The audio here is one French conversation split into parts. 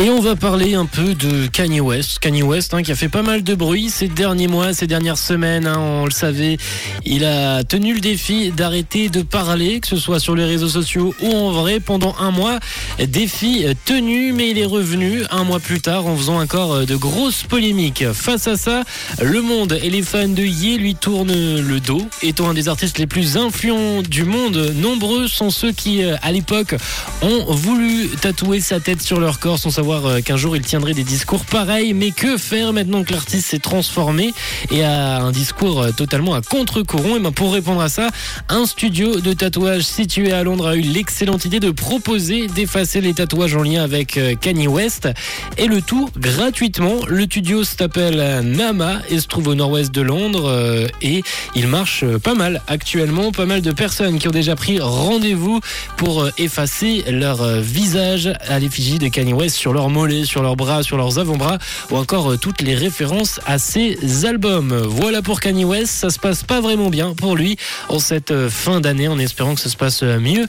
Et on va parler un peu de Kanye West. Kanye West hein, qui a fait pas mal de bruit ces derniers mois, ces dernières semaines. hein, on le savait, il a tenu le défi d'arrêter de parler, que ce soit sur les réseaux sociaux ou en vrai, pendant un mois. Défi tenu, mais il est revenu un mois plus tard en faisant encore de grosses polémiques. Face à ça, le monde et les fans de Ye lui tournent le dos. Étant un des artistes les plus influents du monde, nombreux sont ceux qui, euh, à l'époque, ont voulu tatouer sa tête sur leur corps sans savoir euh, qu'un jour il tiendrait des discours pareils. Mais que faire maintenant que l'artiste s'est transformé et a un discours euh, totalement à contre-courant? Et ben pour répondre à ça, un studio de tatouage situé à Londres a eu l'excellente idée de proposer d'effacer les tatouages en lien avec euh, Kanye West et le tout gratuitement. Le studio s'appelle Nama et se trouve au nord-ouest de Londres et il marche pas mal actuellement. Pas mal de personnes qui ont déjà pris rendez-vous pour effacer leur visage à l'effigie de Kanye West sur leurs mollets, sur leurs bras, sur leurs avant-bras ou encore euh, toutes les références à ses albums. Voilà pour Kanye West, ça se passe pas vraiment bien pour lui en cette euh, fin d'année en espérant que ça se passe euh, mieux.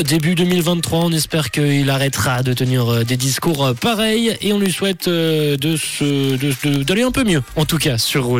Début 2023, on espère qu'il arrêtera de tenir des discours pareils et on lui souhaite euh, de d'aller un peu mieux, en tout cas, sur Rouge.